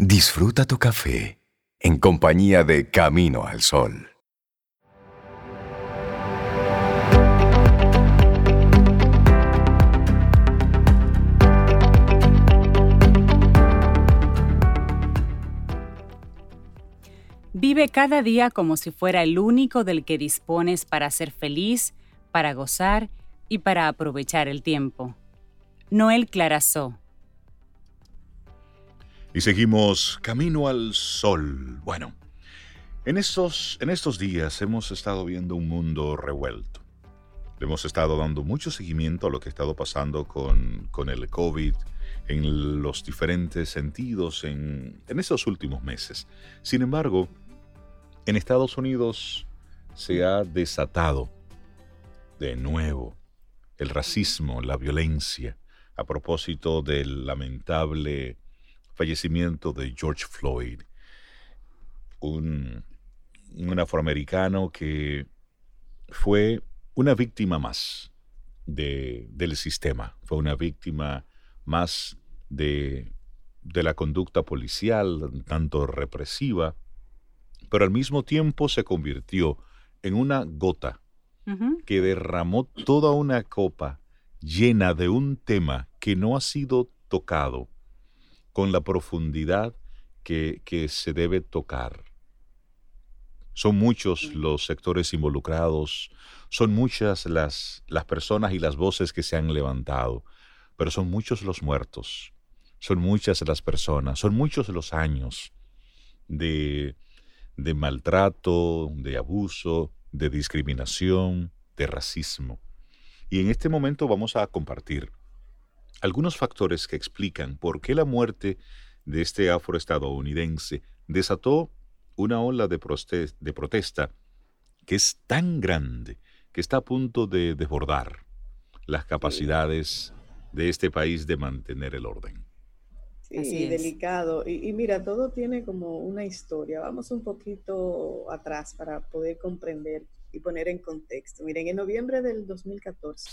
Disfruta tu café en compañía de Camino al Sol. Vive cada día como si fuera el único del que dispones para ser feliz, para gozar y para aprovechar el tiempo. Noel Clarazó. Y seguimos camino al sol. Bueno, en estos, en estos días hemos estado viendo un mundo revuelto. Le hemos estado dando mucho seguimiento a lo que ha estado pasando con, con el COVID en los diferentes sentidos en, en estos últimos meses. Sin embargo, en Estados Unidos se ha desatado de nuevo el racismo, la violencia, a propósito del lamentable fallecimiento de George Floyd, un, afroamericano que fue una víctima más del sistema, fue una víctima más de, de la conducta policial, tanto represiva, pero al mismo tiempo se convirtió en una gota que derramó toda una copa llena de un tema que no ha sido tocado con la profundidad que, se debe tocar. Son muchos los sectores involucrados, son muchas las, las personas y las voces que se han levantado, pero son muchos los muertos, son muchas las personas, son muchos los años de, de maltrato, de abuso, de discriminación, de racismo. Y en este momento vamos a compartir algunos factores que explican por qué la muerte de este afroestadounidense desató una ola de, de protesta que es tan grande que está a punto de desbordar las capacidades de este país de mantener el orden. Sí, delicado. Y, mira, todo tiene como una historia. Vamos un poquito atrás para poder comprender y poner en contexto. Miren, en noviembre del 2014,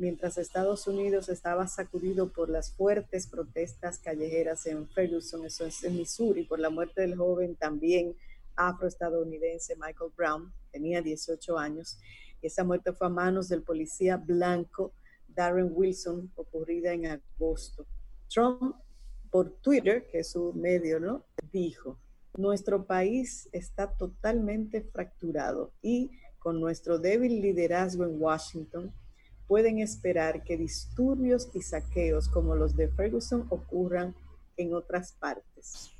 mientras Estados Unidos estaba sacudido por las fuertes protestas callejeras en Ferguson, eso es en Missouri, por la muerte del joven también afroestadounidense Michael Brown, tenía 18 años, y esa muerte fue a manos del policía blanco Darren Wilson, ocurrida en agosto. Trump por Twitter, que es su medio, ¿no? Dijo, nuestro país está totalmente fracturado y con nuestro débil liderazgo en Washington, pueden esperar que disturbios y saqueos como los de Ferguson ocurran en otras partes.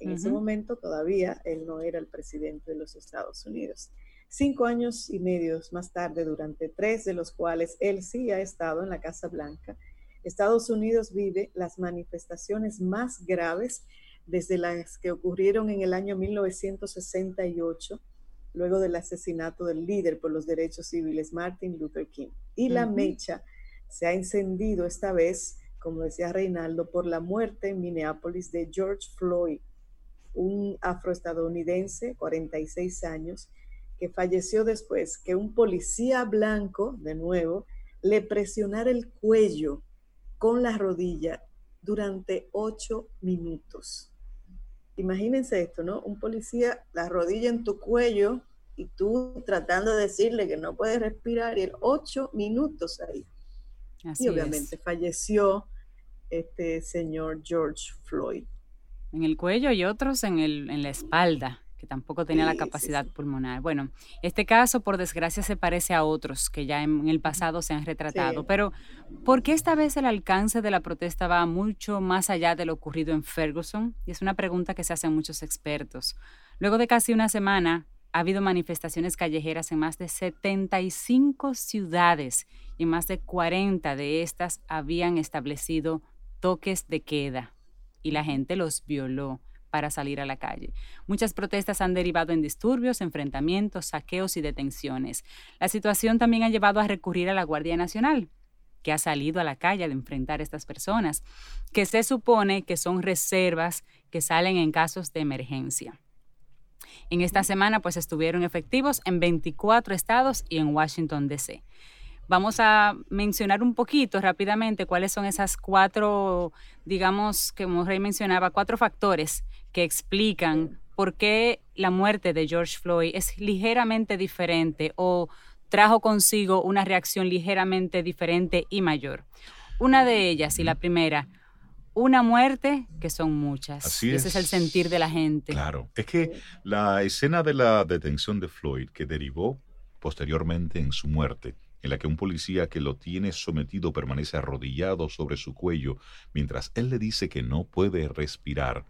En ese momento todavía él no era el presidente de los Estados Unidos. Cinco años y medio más tarde, durante tres de los cuales él sí ha estado en la Casa Blanca, Estados Unidos vive las manifestaciones más graves desde las que ocurrieron en el año 1968, luego del asesinato del líder por los derechos civiles Martin Luther King. Y la mecha se ha encendido esta vez, como decía Reinaldo, por la muerte en Minneapolis de George Floyd, un afroestadounidense, 46 años, que falleció después que un policía blanco, de nuevo, le presionara el cuello con la rodilla durante ocho minutos. Imagínense esto, ¿no? Un policía, la rodilla en tu cuello y tú tratando de decirle que no puede respirar y el ocho minutos ahí. y obviamente falleció este señor George Floyd. En el cuello y otros en, el, en la espalda que tampoco tenía la capacidad pulmonar. Bueno, este caso, por desgracia, se parece a otros que ya en, el pasado se han retratado, pero ¿por qué esta vez el alcance de la protesta va mucho más allá de lo ocurrido en Ferguson? Y es una pregunta que se hacen muchos expertos. Luego de casi una semana, ha habido manifestaciones callejeras en más de 75 ciudades y más de 40 de estas habían establecido toques de queda y la gente los violó para salir a la calle. Muchas protestas han derivado en disturbios, enfrentamientos, saqueos y detenciones. La situación también ha llevado a recurrir a la Guardia Nacional, que ha salido a la calle a enfrentar a estas personas, que se supone que son reservas que salen en casos de emergencia. En esta semana pues estuvieron efectivos en 24 estados y en Washington, D.C. Vamos a mencionar un poquito rápidamente cuáles son esas cuatro, digamos, como Rey mencionaba, cuatro factores que explican por qué la muerte de George Floyd es ligeramente diferente o trajo consigo una reacción ligeramente diferente y mayor. Una de ellas, y la primera, una muerte que son muchas. Así Ese es. el sentir de la gente. Claro, es que la escena de la detención de Floyd que derivó posteriormente en su muerte, en la que un policía que lo tiene sometido permanece arrodillado sobre su cuello mientras él le dice que no puede respirar,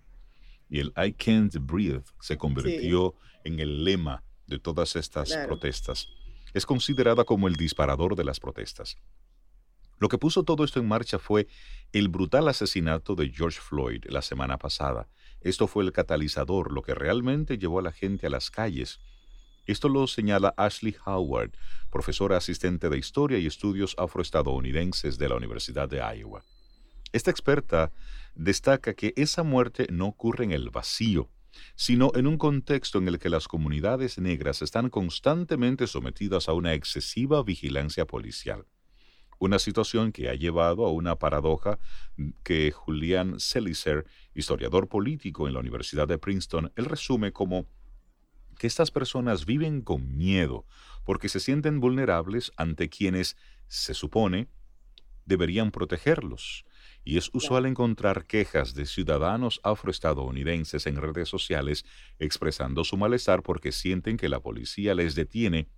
y el I can't breathe se convirtió en el lema de todas estas protestas. Es considerada como el disparador de las protestas. Lo que puso todo esto en marcha fue el brutal asesinato de George Floyd la semana pasada. Esto fue el catalizador, lo que realmente llevó a la gente a las calles. Esto lo señala Ashley Howard, profesora asistente de Historia y Estudios Afroestadounidenses de la Universidad de Iowa. Esta experta destaca que esa muerte no ocurre en el vacío, sino en un contexto en el que las comunidades negras están constantemente sometidas a una excesiva vigilancia policial una situación que ha llevado a una paradoja que Julian Selicer, historiador político en la Universidad de Princeton, él resume como que estas personas viven con miedo porque se sienten vulnerables ante quienes, se supone, deberían protegerlos. Y es usual encontrar quejas de ciudadanos afroestadounidenses en redes sociales expresando su malestar porque sienten que la policía les detiene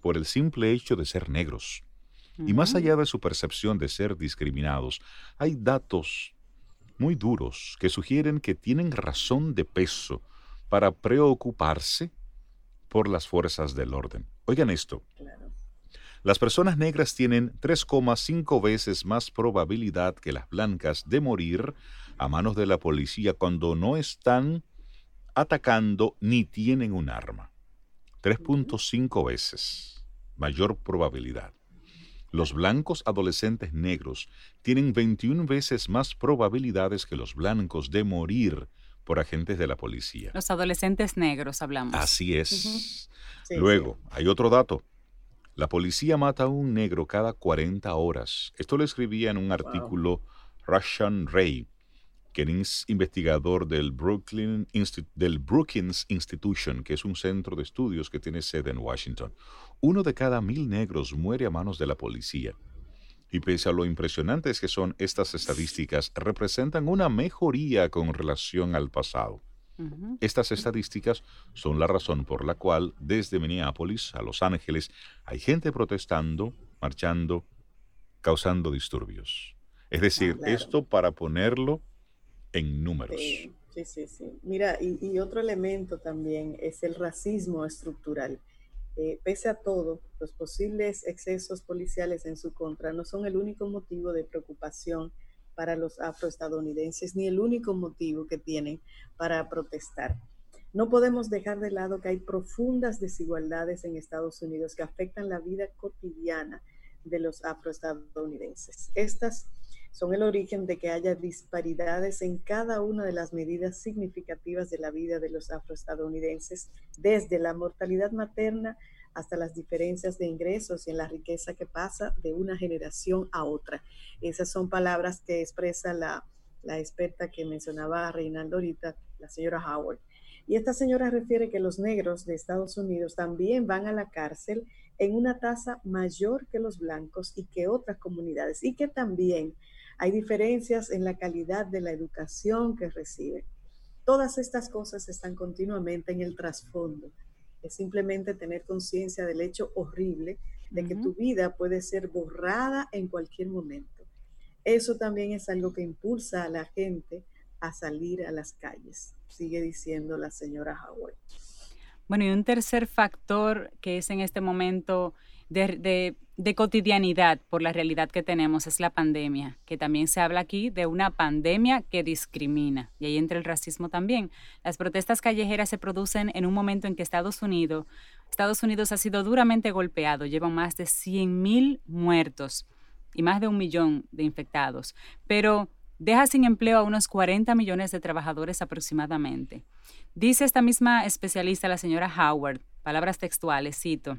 por el simple hecho de ser negros. Y más allá de su percepción de ser discriminados, hay datos muy duros que sugieren que tienen razón de peso para preocuparse por las fuerzas del orden. Oigan esto. Las personas negras tienen 3,5 veces más probabilidad que las blancas de morir a manos de la policía cuando no están atacando ni tienen un arma. 3.5 veces mayor probabilidad. Los blancos adolescentes negros tienen 21 veces más probabilidades que los blancos de morir por agentes de la policía. Los adolescentes negros hablamos. Así es. Luego, hay otro dato. La policía mata a un negro cada 40 horas. Esto lo escribía en un artículo Russian Ray, que es investigador del, Brooklyn del Brookings Institution, que es un centro de estudios que tiene sede en Washington. Uno de cada mil negros muere a manos de la policía. Y pese a lo impresionantes que son estas estadísticas, representan una mejoría con relación al pasado. Estas estadísticas son la razón por la cual desde Minneapolis a Los Ángeles hay gente protestando, marchando, causando disturbios. Es decir, ah, esto para ponerlo en números. Sí, sí, sí. Mira, y, otro elemento también es el racismo estructural. Eh, pese a todo, los posibles excesos policiales en su contra no son el único motivo de preocupación para los afroestadounidenses ni el único motivo que tienen para protestar. No podemos dejar de lado que hay profundas desigualdades en Estados Unidos que afectan la vida cotidiana de los afroestadounidenses. Estas son el origen de que haya disparidades en cada una de las medidas significativas de la vida de los afroestadounidenses, desde la mortalidad materna hasta las diferencias de ingresos y en la riqueza que pasa de una generación a otra. Esas son palabras que expresa la, la experta que mencionaba Reinaldo ahorita, la señora Howard. Y esta señora refiere que los negros de Estados Unidos también van a la cárcel en una tasa mayor que los blancos y que otras comunidades, y que también hay diferencias en la calidad de la educación que reciben. Todas estas cosas están continuamente en el trasfondo. Es simplemente tener conciencia del hecho horrible de que tu vida puede ser borrada en cualquier momento. Eso también es algo que impulsa a la gente a salir a las calles, sigue diciendo la señora Howard. Bueno, y un tercer factor que es en este momento de, cotidianidad por la realidad que tenemos es la pandemia, que también se habla aquí de una pandemia que discrimina, y ahí entra el racismo también. Las protestas callejeras se producen en un momento en que Estados Unidos, Estados Unidos ha sido duramente golpeado, llevan más de 100.000 muertos y más de un millón de infectados, pero deja sin empleo a unos 40 millones de trabajadores aproximadamente. Dice esta misma especialista, la señora Howard, palabras textuales, cito,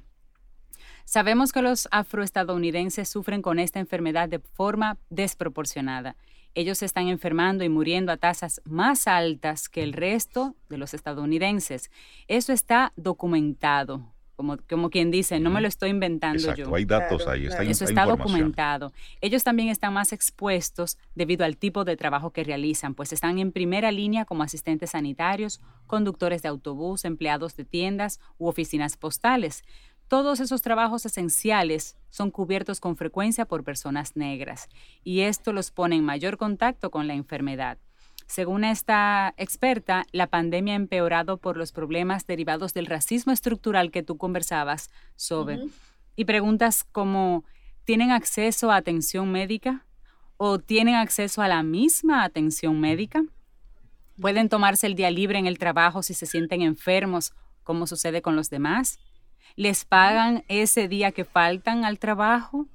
Sabemos que los afroestadounidenses sufren con esta enfermedad de forma desproporcionada. Ellos se están enfermando y muriendo a tasas más altas que el resto de los estadounidenses. Eso está documentado como, como quien dice, no me lo estoy inventando Exacto, yo. Hay datos ahí, está Eso está documentado. Ellos también están más expuestos debido al tipo de trabajo que realizan, pues están en primera línea como asistentes sanitarios, conductores de autobús, empleados de tiendas u oficinas postales. Todos esos trabajos esenciales son cubiertos con frecuencia por personas negras y esto los pone en mayor contacto con la enfermedad. Según esta experta, la pandemia ha empeorado por los problemas derivados del racismo estructural que tú conversabas sobre. Y preguntas como, ¿tienen acceso a atención médica? ¿O tienen acceso a la misma atención médica? ¿Pueden tomarse el día libre en el trabajo si se sienten enfermos, como sucede con los demás? ¿Les pagan ese día que faltan al trabajo?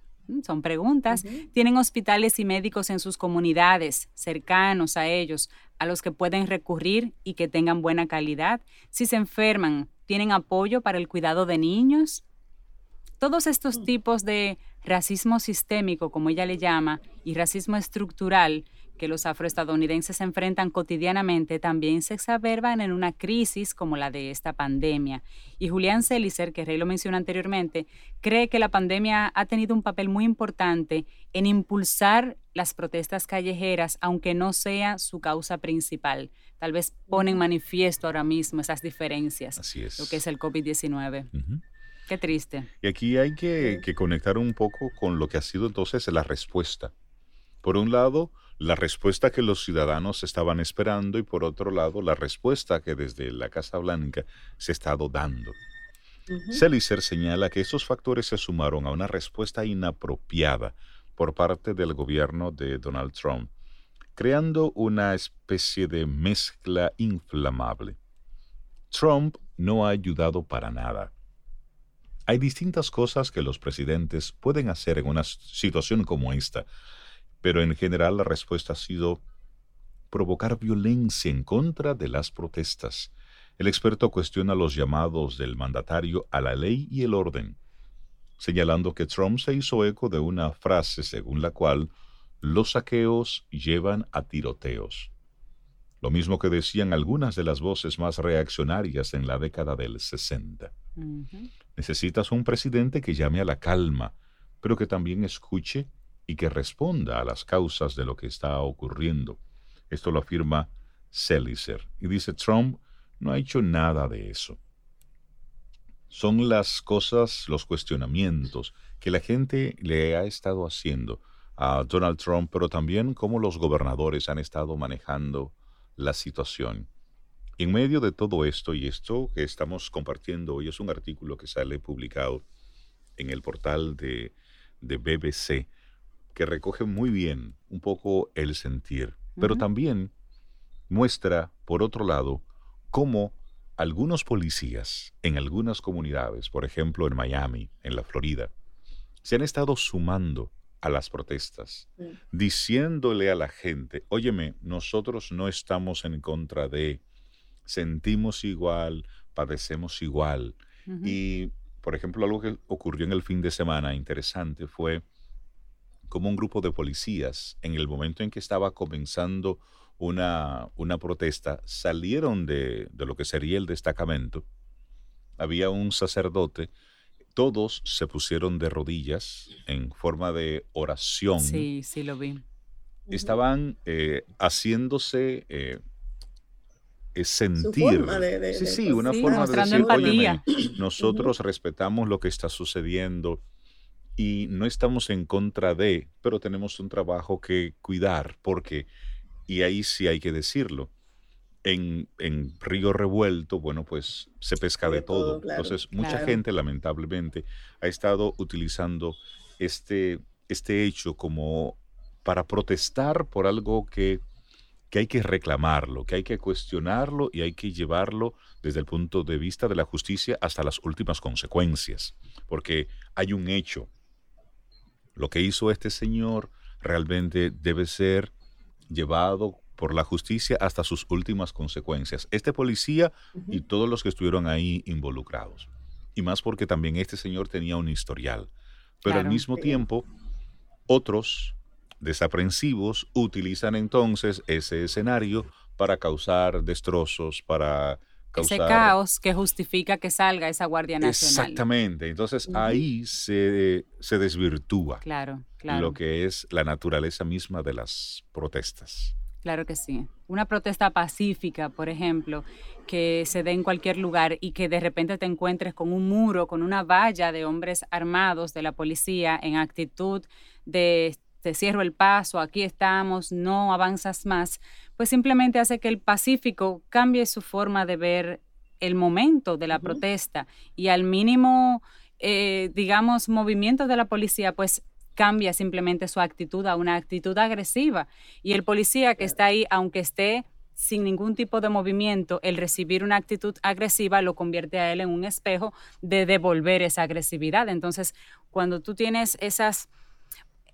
Son preguntas. Tienen hospitales y médicos en sus comunidades, cercanos a ellos, a los que pueden recurrir y que tengan buena calidad. Si se enferman, ¿tienen apoyo para el cuidado de niños? Todos estos mm. tipos de racismo sistémico, como ella le llama, y racismo estructural, que los afroestadounidenses enfrentan cotidianamente también se exacerban en una crisis como la de esta pandemia. Y Julián Celicer, que Rey lo mencionó anteriormente, cree que la pandemia ha tenido un papel muy importante en impulsar las protestas callejeras, aunque no sea su causa principal. Tal vez pone en manifiesto ahora mismo esas diferencias. Así es. Lo que es el COVID-19. Qué triste. Y aquí hay que, que conectar un poco con lo que ha sido entonces la respuesta. Por un lado, la respuesta que los ciudadanos estaban esperando y por otro lado la respuesta que desde la Casa Blanca se ha estado dando. Uh señala que esos factores se sumaron a una respuesta inapropiada por parte del gobierno de Donald Trump, creando una especie de mezcla inflamable. Trump no ha ayudado para nada. Hay distintas cosas que los presidentes pueden hacer en una situación como esta, pero en general la respuesta ha sido provocar violencia en contra de las protestas. El experto cuestiona los llamados del mandatario a la ley y el orden, señalando que Trump se hizo eco de una frase según la cual los saqueos llevan a tiroteos. Lo mismo que decían algunas de las voces más reaccionarias en la década del 60. Necesitas un presidente que llame a la calma, pero que también escuche y que responda a las causas de lo que está ocurriendo. Esto lo afirma Selicer. Y dice, Trump no ha hecho nada de eso. Son las cosas, los cuestionamientos que la gente le ha estado haciendo a Donald Trump, pero también cómo los gobernadores han estado manejando la situación. En medio de todo esto, y esto que estamos compartiendo hoy es un artículo que sale publicado en el portal de, de BBC, que recoge muy bien un poco el sentir, pero también muestra, por otro lado, cómo algunos policías en algunas comunidades, por ejemplo en Miami, en la Florida, se han estado sumando a las protestas, diciéndole a la gente, óyeme, nosotros no estamos en contra de, sentimos igual, padecemos igual. Y, por ejemplo, algo que ocurrió en el fin de semana interesante fue como un grupo de policías, en el momento en que estaba comenzando una, una protesta, salieron de, de lo que sería el destacamento. Había un sacerdote todos se pusieron de rodillas en forma de oración. Sí, sí, lo vi. Estaban eh, haciéndose eh, sentir. sí, sí, una forma de decir, empatía. nosotros respetamos lo que está sucediendo y no estamos en contra de, pero tenemos un trabajo que cuidar, porque, y ahí sí hay que decirlo, en, en Río Revuelto, bueno, pues se pesca de, todo. Entonces, mucha gente, lamentablemente, ha estado utilizando este, este hecho como para protestar por algo que, que hay que reclamarlo, que hay que cuestionarlo y hay que llevarlo desde el punto de vista de la justicia hasta las últimas consecuencias, porque hay un hecho lo que hizo este señor realmente debe ser llevado por la justicia hasta sus últimas consecuencias. Este policía y todos los que estuvieron ahí involucrados. Y más porque también este señor tenía un historial. Pero al mismo tiempo, otros desaprensivos utilizan entonces ese escenario para causar destrozos, para causar... Ese caos que justifica que salga esa Guardia Nacional. Exactamente. Entonces ahí se, se desvirtúa claro, lo que es la naturaleza misma de las protestas. Claro que sí. Una protesta pacífica, por ejemplo, que se dé en cualquier lugar y que de repente te encuentres con un muro, con una valla de hombres armados de la policía en actitud de te cierro el paso, aquí estamos, no avanzas más, pues simplemente hace que el Pacífico cambie su forma de ver el momento de la protesta y al mínimo, eh, digamos, movimiento de la policía, pues cambia simplemente su actitud a una actitud agresiva. Y el policía que está ahí, aunque esté sin ningún tipo de movimiento, el recibir una actitud agresiva lo convierte a él en un espejo de devolver esa agresividad. Entonces, cuando tú tienes esas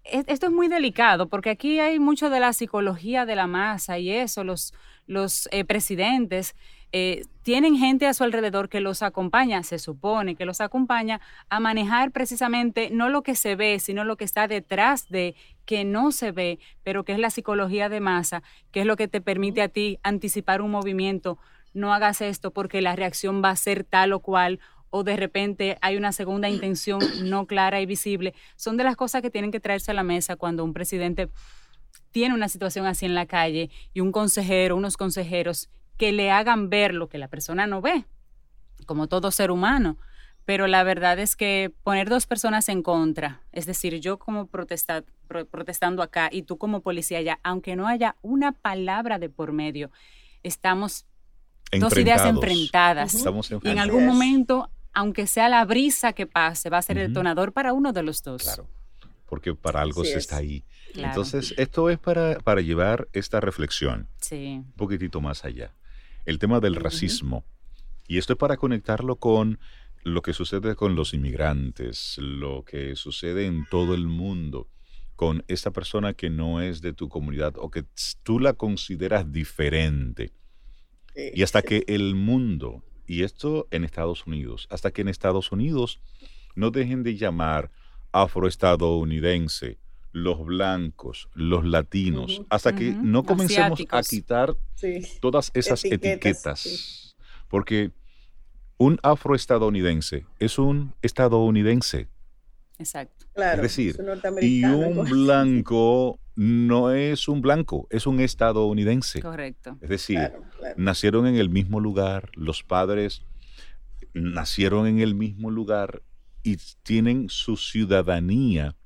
esto es muy delicado porque aquí hay mucho de la psicología de la masa y eso, los, los eh, presidentes eh, tienen gente a su alrededor que los acompaña, se supone que los acompaña a manejar precisamente no lo que se ve, sino lo que está detrás de que no se ve, pero que es la psicología de masa, que es lo que te permite a ti anticipar un movimiento. No hagas esto porque la reacción va a ser tal o cual o de repente hay una segunda intención no clara y visible, son de las cosas que tienen que traerse a la mesa cuando un presidente tiene una situación así en la calle y un consejero, unos consejeros que le hagan ver lo que la persona no ve, como todo ser humano. Pero la verdad es que poner dos personas en contra, es decir, yo como protestando acá y tú como policía allá, aunque no haya una palabra de por medio, estamos dos ideas enfrentadas. y en algún momento aunque sea la brisa que pase, va a ser el detonador para uno de los dos. Claro, porque para algo se está ahí. Entonces, esto es para, para llevar esta reflexión un poquitito más allá. El tema del racismo. Y esto es para conectarlo con lo que sucede con los inmigrantes, lo que sucede en todo el mundo con esta persona que no es de tu comunidad o que tú la consideras diferente. Y hasta que el mundo y esto en Estados Unidos, hasta que en Estados Unidos no dejen de llamar afroestadounidense, los blancos, los latinos, hasta que no comencemos a quitar todas esas etiquetas. Porque un afroestadounidense es un estadounidense. Exacto. es decir, y un blanco no es un blanco, es un estadounidense. Correcto. Es decir, nacieron en el mismo lugar, los padres nacieron en el mismo lugar y tienen su ciudadanía,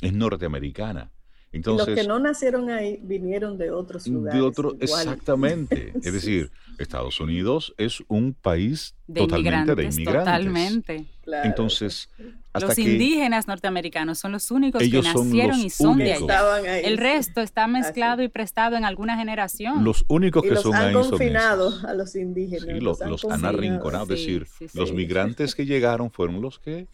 es norteamericana. Entonces, los que no nacieron ahí vinieron de otros lugares. De otro, exactamente. Es decir, Estados Unidos es un país totalmente de inmigrantes. Totalmente. Entonces, hasta los indígenas norteamericanos son los únicos que nacieron y son de allá. El resto está mezclado y prestado en alguna generación. Los únicos que son ahí son confinado a los indígenas. Sí, los, han, arrinconado. es decir, los migrantes que llegaron fueron los que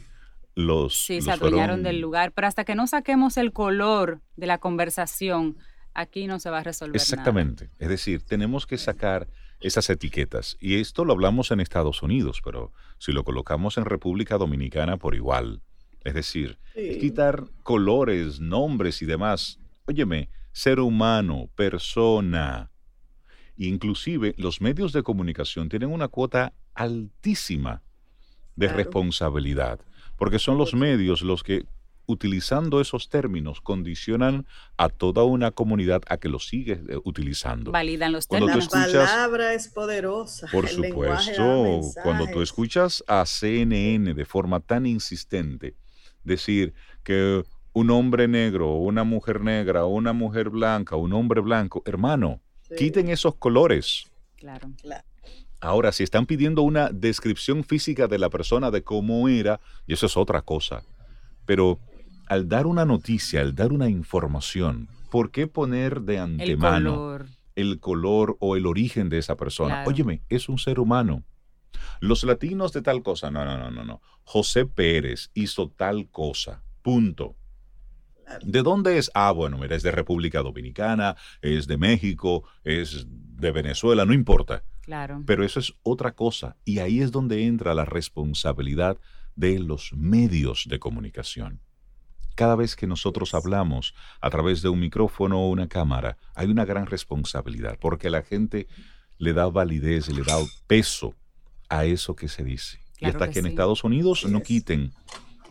los... Sí, se adueñaron del lugar, pero hasta que no saquemos el color de la conversación, aquí no se va a resolver Exactamente. Es decir, tenemos que sacar esas etiquetas. Y esto lo hablamos en Estados Unidos, pero si lo colocamos en República Dominicana por igual. Es decir, quitar colores, nombres y demás. Óyeme, ser humano, persona. Inclusive los medios de comunicación tienen una cuota altísima de responsabilidad porque son los medios los que utilizando esos términos condicionan a toda una comunidad a que los sigue eh, utilizando. Validan los términos. la palabra es poderosa. Por supuesto, cuando tú escuchas a CNN de forma tan insistente decir que un hombre negro, una mujer negra, una mujer blanca, un hombre blanco, hermano, quiten esos colores. Claro. claro. Ahora, si están pidiendo una descripción física de la persona, de cómo era, y eso es otra cosa. Pero al dar una noticia, al dar una información, ¿por qué poner de antemano el color, o el origen de esa persona? Óyeme, es un ser humano. Los latinos de tal cosa, no, no, no, no, no. José Pérez hizo tal cosa, punto. ¿De dónde es? Ah, bueno, mira, es de República Dominicana, es de México, es de Venezuela, no importa Claro. Pero eso es otra cosa. Y ahí es donde entra la responsabilidad de los medios de comunicación. Cada vez que nosotros hablamos a través de un micrófono o una cámara, hay una gran responsabilidad porque la gente le da validez, le da peso a eso que se dice. y hasta que, en Estados Unidos no quiten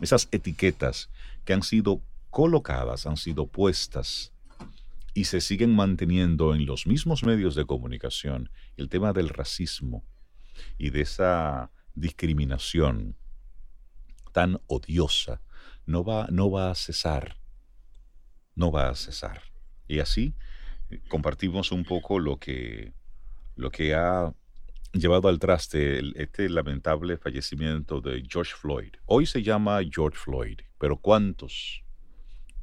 esas etiquetas que han sido colocadas, han sido puestas y se siguen manteniendo en los mismos medios de comunicación el tema del racismo y de esa discriminación tan odiosa no va, no va a cesar, no va a cesar. Y así eh, compartimos un poco lo que, lo que ha llevado al traste este lamentable fallecimiento de George Floyd. Hoy se llama George Floyd, pero ¿cuántos,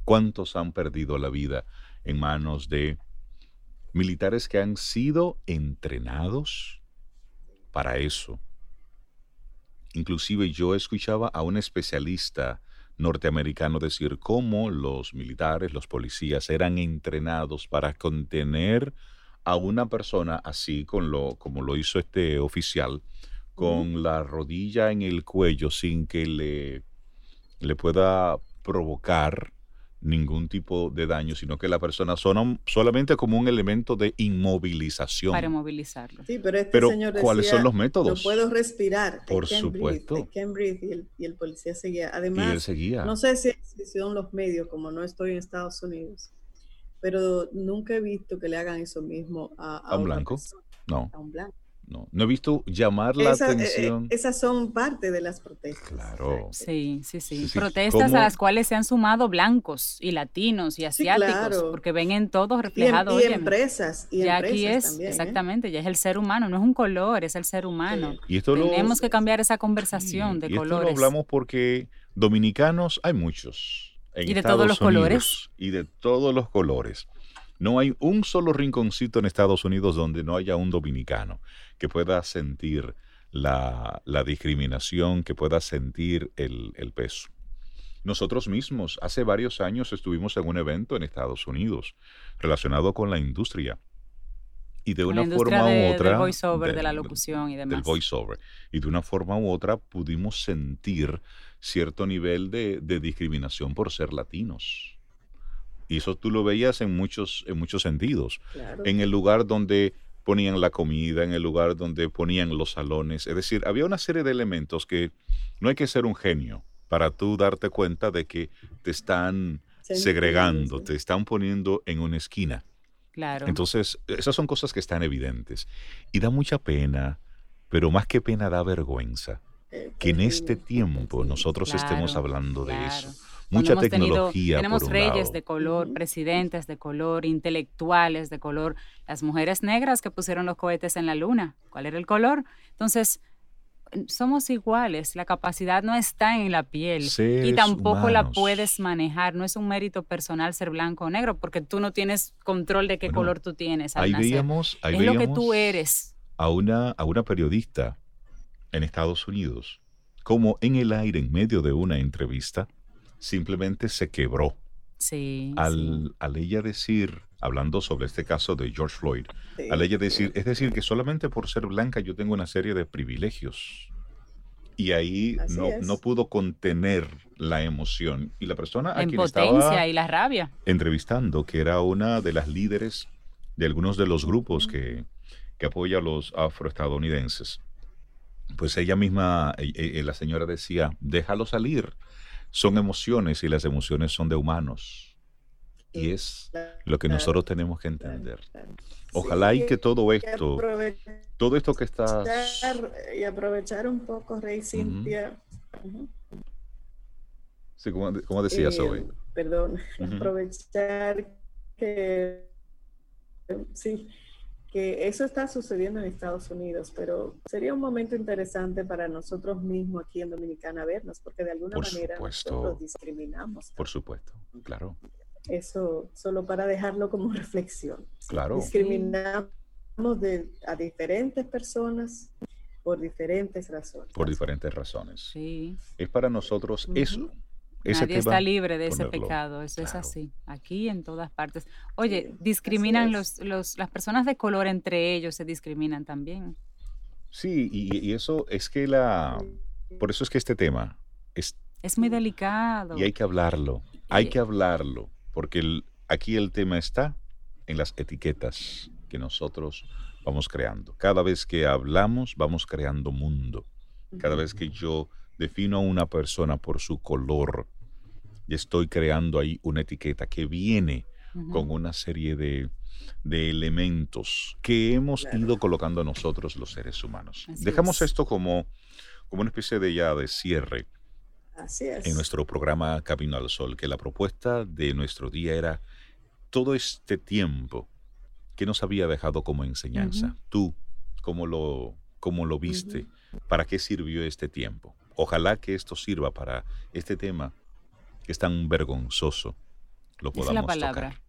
cuántos han perdido la vida en manos de militares que han sido entrenados para eso? Inclusive yo escuchaba a un especialista norteamericano decir cómo los militares, los policías eran entrenados para contener a una persona así con lo, como lo hizo este oficial, con la rodilla en el cuello sin que le, le pueda provocar ningún tipo de daño, sino que la persona son solamente como un elemento de inmovilización. Para inmovilizarlo. Sí, pero este señor decía, ¿cuáles son los métodos? No puedo respirar. Por supuesto. y, el, policía seguía. Además, seguía. no sé si, si son los medios, como no estoy en Estados Unidos, pero nunca he visto que le hagan eso mismo a, a, un blanco. No. A un blanco. No, no he visto llamar la eh, eh, atención. esas son parte de las protestas. Claro. Sí, sí, sí. protestas a las cuales se han sumado blancos y latinos y asiáticos, porque ven en todos reflejado. Y, empresas. Y ya aquí es, ¿eh? exactamente, ya es el ser humano, no es un color, es el ser humano. Y Tenemos que cambiar esa conversación de colores. Esto lo hablamos porque dominicanos hay muchos y de todos los colores. Y de todos los colores. No hay un solo rinconcito en Estados Unidos donde no haya un dominicano que pueda sentir la, discriminación, que pueda sentir el, peso. Nosotros mismos, hace varios años estuvimos en un evento en Estados Unidos relacionado con la industria. Y de una forma u otra. Del voiceover, de la locución y demás. Del voiceover. Y de una forma u otra pudimos sentir cierto nivel de, discriminación por ser latinos. Y eso tú lo veías en muchos, en muchos sentidos. En el lugar donde ponían la comida, en el lugar donde ponían los salones. Es decir, había una serie de elementos que no hay que ser un genio para tú darte cuenta de que te están segregando, te están poniendo en una esquina. Claro. Entonces, esas son cosas que están evidentes. Y da mucha pena, pero más que pena da vergüenza que en este tiempo nosotros estemos hablando de eso. Mucha tecnología. tenemos reyes de color, presidentes de color, intelectuales de color, las mujeres negras que pusieron los cohetes en la luna. ¿Cuál era el color? Entonces, somos iguales, la capacidad no está en la piel y tampoco la puedes manejar, no es un mérito personal ser blanco o negro porque tú no tienes control de qué color tú tienes. ahí veíamos, es lo que tú eres. A una, a una periodista en Estados Unidos, como en el aire, en medio de una entrevista, simplemente se quebró. Sí, al, al ella decir, hablando sobre este caso de George Floyd, al ella decir, es decir, que solamente por ser blanca yo tengo una serie de privilegios. Y ahí no, no, pudo contener la emoción. Y la persona a quien estaba y la rabia. entrevistando, que era una de las líderes de algunos de los grupos que, que apoya a los afroestadounidenses, pues ella misma, eh, eh, la señora decía, déjalo salir. Son emociones y las emociones son de humanos. Y es lo que nosotros tenemos que entender. Ojalá y que todo esto, todo esto que está... Y aprovechar un poco, Rey Cintia. Sí, como, decías eh, hoy. Perdón, aprovechar que... Sí, que eso está sucediendo en Estados Unidos, pero sería un momento interesante para nosotros mismos aquí en Dominicana vernos, porque de alguna manera nosotros discriminamos. Por supuesto, claro. Eso solo para dejarlo como reflexión. Claro. Discriminamos de, a diferentes personas por diferentes razones. Por diferentes razones. Sí. Es para nosotros eso. Nadie está libre de ese pecado, eso es así, aquí en todas partes. Oye, discriminan los, los, las personas de color entre ellos, se discriminan también. Sí, y, eso es que la, por eso es que este tema es... Es muy delicado. Y hay que hablarlo, hay que hablarlo, porque aquí el tema está en las etiquetas que nosotros vamos creando. Cada vez que hablamos, vamos creando mundo. Cada vez que yo defino a una persona por su color y estoy creando ahí una etiqueta que viene con una serie de, elementos que hemos ido colocando nosotros los seres humanos. Dejamos esto como, como una especie de ya de cierre en nuestro programa Camino al Sol, que la propuesta de nuestro día era todo este tiempo que nos había dejado como enseñanza. Tú, ¿cómo lo, cómo lo viste? ¿Para qué sirvió este tiempo? Ojalá que esto sirva para este tema que es tan vergonzoso. Lo podamos es la palabra.